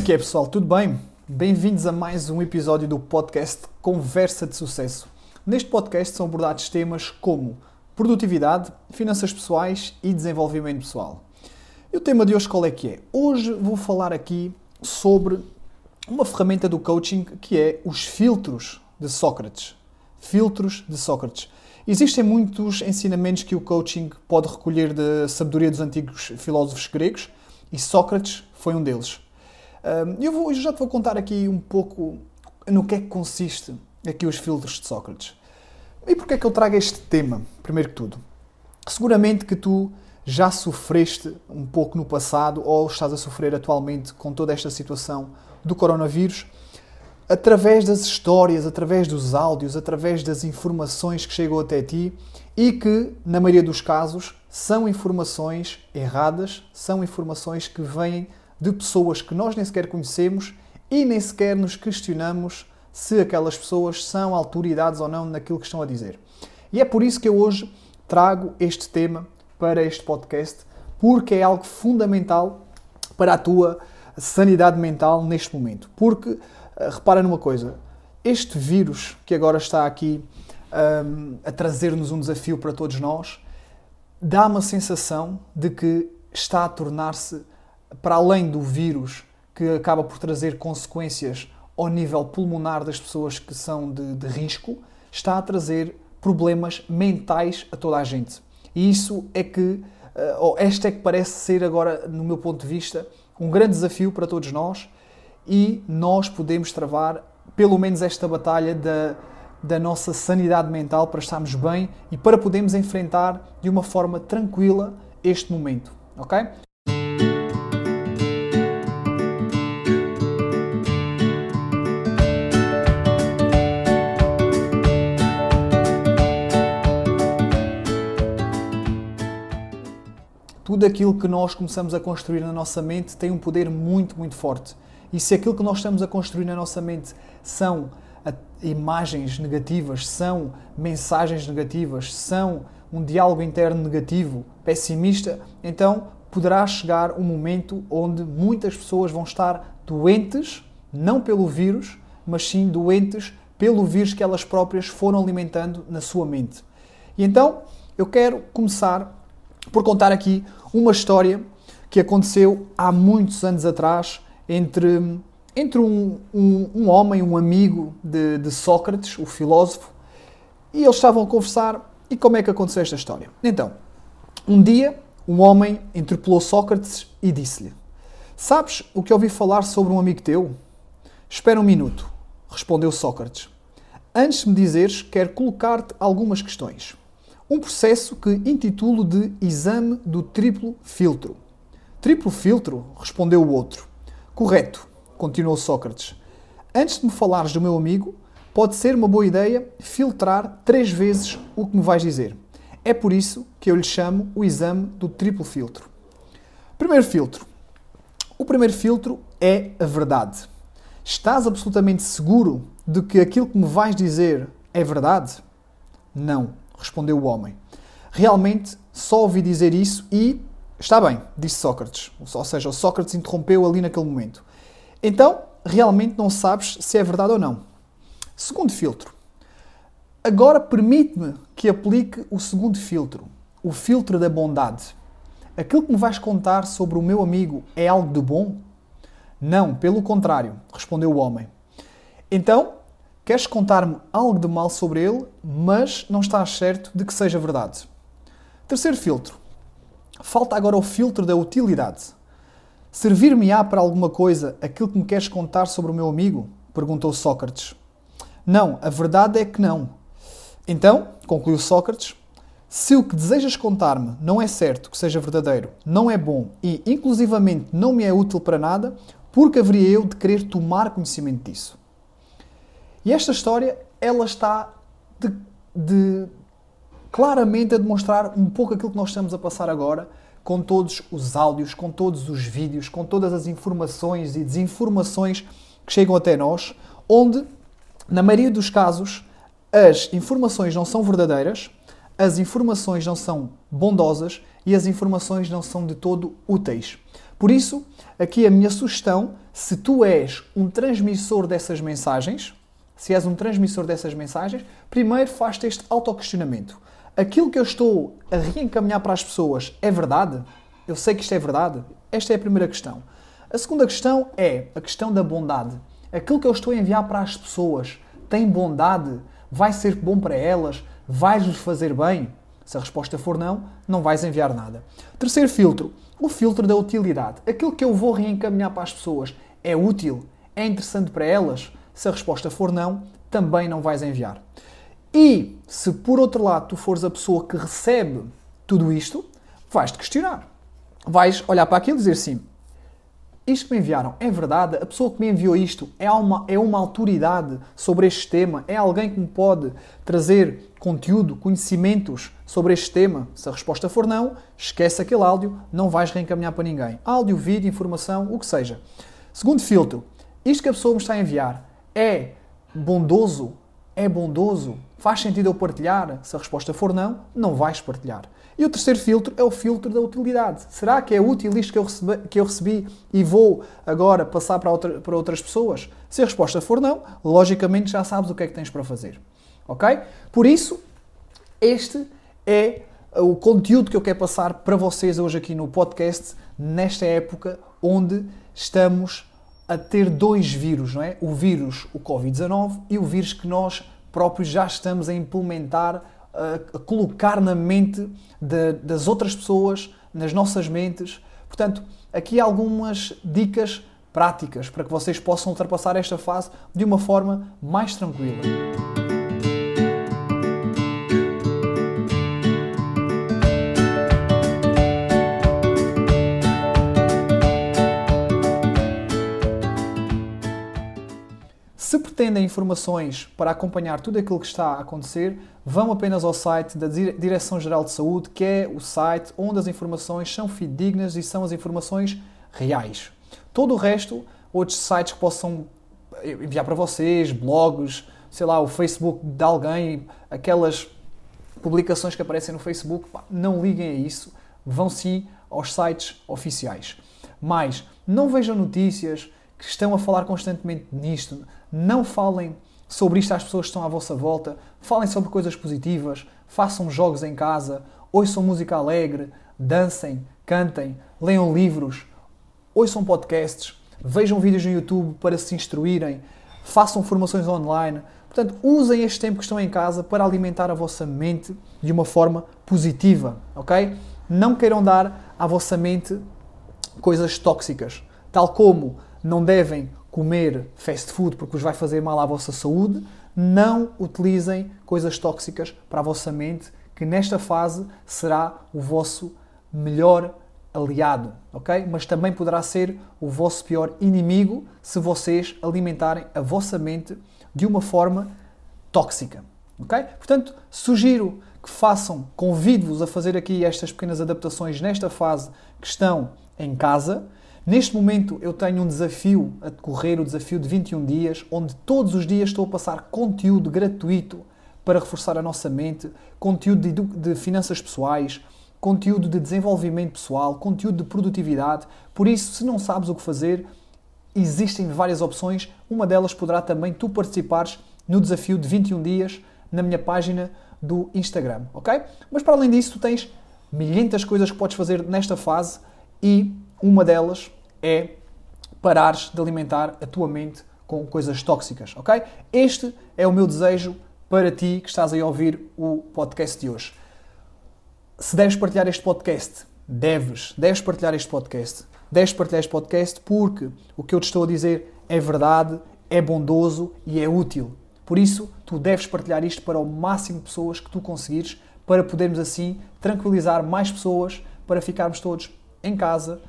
que é, pessoal? Tudo bem? Bem-vindos a mais um episódio do podcast Conversa de Sucesso. Neste podcast são abordados temas como produtividade, finanças pessoais e desenvolvimento pessoal. E o tema de hoje qual é que é? Hoje vou falar aqui sobre uma ferramenta do coaching que é os filtros de Sócrates. Filtros de Sócrates. Existem muitos ensinamentos que o coaching pode recolher da sabedoria dos antigos filósofos gregos e Sócrates foi um deles. Eu, eu já te vou contar aqui um pouco no que é que consiste aqui os filtros de Sócrates. E porquê é que eu trago este tema, primeiro que tudo? Seguramente que tu já sofreste um pouco no passado ou estás a sofrer atualmente com toda esta situação do coronavírus através das histórias, através dos áudios, através das informações que chegam até ti e que, na maioria dos casos, são informações erradas, são informações que vêm de pessoas que nós nem sequer conhecemos e nem sequer nos questionamos se aquelas pessoas são autoridades ou não naquilo que estão a dizer. E é por isso que eu hoje trago este tema para este podcast, porque é algo fundamental para a tua sanidade mental neste momento. Porque eh, repara numa coisa: este vírus que agora está aqui um, a trazer-nos um desafio para todos nós, dá uma sensação de que está a tornar-se, para além do vírus que acaba por trazer consequências ao nível pulmonar das pessoas que são de, de risco, está a trazer problemas mentais a toda a gente. E isso é que, eh, ou esta é que parece ser agora, no meu ponto de vista, um grande desafio para todos nós e nós podemos travar pelo menos esta batalha da, da nossa sanidade mental para estarmos bem e para podermos enfrentar de uma forma tranquila este momento, ok? Tudo aquilo que nós começamos a construir na nossa mente tem um poder muito, muito forte. E se aquilo que nós estamos a construir na nossa mente são imagens negativas, são mensagens negativas, são um diálogo interno negativo, pessimista, então poderá chegar um momento onde muitas pessoas vão estar doentes, não pelo vírus, mas sim doentes pelo vírus que elas próprias foram alimentando na sua mente. E então eu quero começar por contar aqui uma história que aconteceu há muitos anos atrás entre, entre um, um, um homem, um amigo de, de Sócrates, o filósofo, e eles estavam a conversar. E como é que aconteceu esta história? Então, um dia, um homem interpelou Sócrates e disse-lhe: Sabes o que ouvi falar sobre um amigo teu? Espera um minuto, respondeu Sócrates. Antes de me dizeres, quero colocar-te algumas questões. Um processo que intitulo de Exame do Triplo Filtro. Triplo filtro? respondeu o outro. Correto, continuou Sócrates. Antes de me falares do meu amigo, pode ser uma boa ideia filtrar três vezes o que me vais dizer. É por isso que eu lhe chamo o exame do triplo filtro. Primeiro filtro. O primeiro filtro é a verdade. Estás absolutamente seguro de que aquilo que me vais dizer é verdade? Não, respondeu o homem. Realmente só ouvi dizer isso e Está bem, disse Sócrates. Ou seja, o Sócrates interrompeu ali naquele momento. Então, realmente não sabes se é verdade ou não. Segundo filtro. Agora permite-me que aplique o segundo filtro, o filtro da bondade. Aquilo que me vais contar sobre o meu amigo é algo de bom? Não, pelo contrário, respondeu o homem. Então, queres contar-me algo de mal sobre ele, mas não estás certo de que seja verdade. Terceiro filtro. Falta agora o filtro da utilidade. Servir-me-á para alguma coisa aquilo que me queres contar sobre o meu amigo? perguntou Sócrates. Não, a verdade é que não. Então, concluiu Sócrates, se o que desejas contar-me não é certo que seja verdadeiro, não é bom e, inclusivamente, não me é útil para nada, por que haveria eu de querer tomar conhecimento disso? E esta história, ela está de, de claramente a demonstrar um pouco aquilo que nós estamos a passar agora, com todos os áudios, com todos os vídeos, com todas as informações e desinformações que chegam até nós, onde, na maioria dos casos, as informações não são verdadeiras, as informações não são bondosas e as informações não são de todo úteis. Por isso, aqui a minha sugestão, se tu és um transmissor dessas mensagens, se és um transmissor dessas mensagens, primeiro faz-te este autoquestionamento. Aquilo que eu estou a reencaminhar para as pessoas é verdade? Eu sei que isto é verdade? Esta é a primeira questão. A segunda questão é a questão da bondade. Aquilo que eu estou a enviar para as pessoas tem bondade? Vai ser bom para elas? Vai-lhes fazer bem? Se a resposta for não, não vais enviar nada. Terceiro filtro, o filtro da utilidade. Aquilo que eu vou reencaminhar para as pessoas é útil? É interessante para elas? Se a resposta for não, também não vais enviar. E se por outro lado tu fores a pessoa que recebe tudo isto, vais-te questionar. Vais olhar para aquilo e dizer sim, isto que me enviaram é verdade? A pessoa que me enviou isto é uma, é uma autoridade sobre este tema? É alguém que me pode trazer conteúdo, conhecimentos sobre este tema? Se a resposta for não, esquece aquele áudio, não vais reencaminhar para ninguém. Áudio, vídeo, informação, o que seja. Segundo filtro, isto que a pessoa me está a enviar é bondoso? É bondoso? Faz sentido eu partilhar? Se a resposta for não, não vais partilhar. E o terceiro filtro é o filtro da utilidade. Será que é útil isto que eu recebi, que eu recebi e vou agora passar para, outra, para outras pessoas? Se a resposta for não, logicamente já sabes o que é que tens para fazer. Ok? Por isso, este é o conteúdo que eu quero passar para vocês hoje aqui no podcast, nesta época onde estamos a ter dois vírus, não é? O vírus, o Covid-19, e o vírus que nós próprios já estamos a implementar a, colocar na mente de, das outras pessoas, nas nossas mentes. Portanto, aqui algumas dicas práticas para que vocês possam ultrapassar esta fase de uma forma mais tranquila. Pretendem informações para acompanhar tudo aquilo que está a acontecer, vão apenas ao site da Direção-Geral de Saúde, que é o site onde as informações são fidedignas e são as informações reais. Todo o resto, outros sites que possam enviar para vocês, blogs, sei lá, o Facebook de alguém, aquelas publicações que aparecem no Facebook, não liguem a isso, vão sim aos sites oficiais. Mas não vejam notícias que estão a falar constantemente nisto, não falem sobre isto às pessoas que estão à vossa volta, falem sobre coisas positivas, façam jogos em casa, ouçam música alegre, dancem, cantem, leiam livros, ouçam podcasts, vejam vídeos no YouTube para se instruírem, façam formações online. Portanto, usem este tempo que estão em casa para alimentar a vossa mente de uma forma positiva, ok? Não queiram dar à vossa mente coisas tóxicas, tal como não devem comer fast food porque vos vai fazer mal à vossa saúde, não utilizem coisas tóxicas para a vossa mente, que nesta fase será o vosso melhor aliado, ok? Mas também poderá ser o vosso pior inimigo se vocês alimentarem a vossa mente de uma forma tóxica, ok? Portanto, sugiro que façam, convido-vos a fazer aqui estas pequenas adaptações nesta fase que estão em casa Neste momento eu tenho um desafio a decorrer, o desafio de 21 dias, onde todos os dias estou a passar conteúdo gratuito para reforçar a nossa mente, conteúdo de, de finanças pessoais, conteúdo de desenvolvimento pessoal, conteúdo de produtividade. Por isso, se não sabes o que fazer, existem várias opções. Uma delas poderá também tu participares no desafio de 21 dias na minha página do Instagram, ok? Mas para além disso, tu tens milhentas coisas que podes fazer nesta fase e uma delas é parares de alimentar a tua mente com coisas tóxicas, ok? Este é o meu desejo para ti que estás aí a ouvir o podcast de hoje. Se deves partilhar este podcast, deves, deves partilhar este podcast. Deves partilhar este podcast porque o que eu te estou a dizer é verdade, é bondoso e é útil. Por isso, tu deves partilhar isto para o máximo de pessoas que tu conseguires para podermos assim tranquilizar mais pessoas, para ficarmos todos em casa,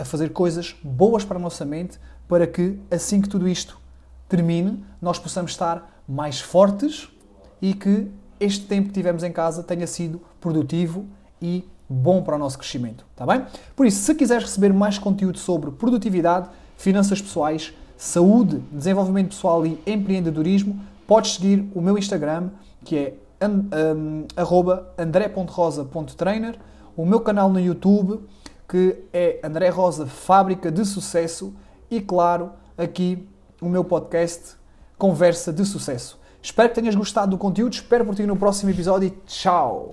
a fazer coisas boas para a nossa mente, para que assim que tudo isto termine, nós possamos estar mais fortes e que este tempo que tivemos em casa tenha sido produtivo e bom para o nosso crescimento, está bem? Por isso, se quiseres receber mais conteúdo sobre produtividade, finanças pessoais, saúde, desenvolvimento pessoal e empreendedorismo, podes seguir o meu Instagram, que é um, andré.rosa.trainer, o meu canal no YouTube, que é André Rosa Fábrica de Sucesso e, claro, aqui o meu podcast Conversa de Sucesso. Espero que tenhas gostado do conteúdo, espero por ti no próximo episódio e tchau!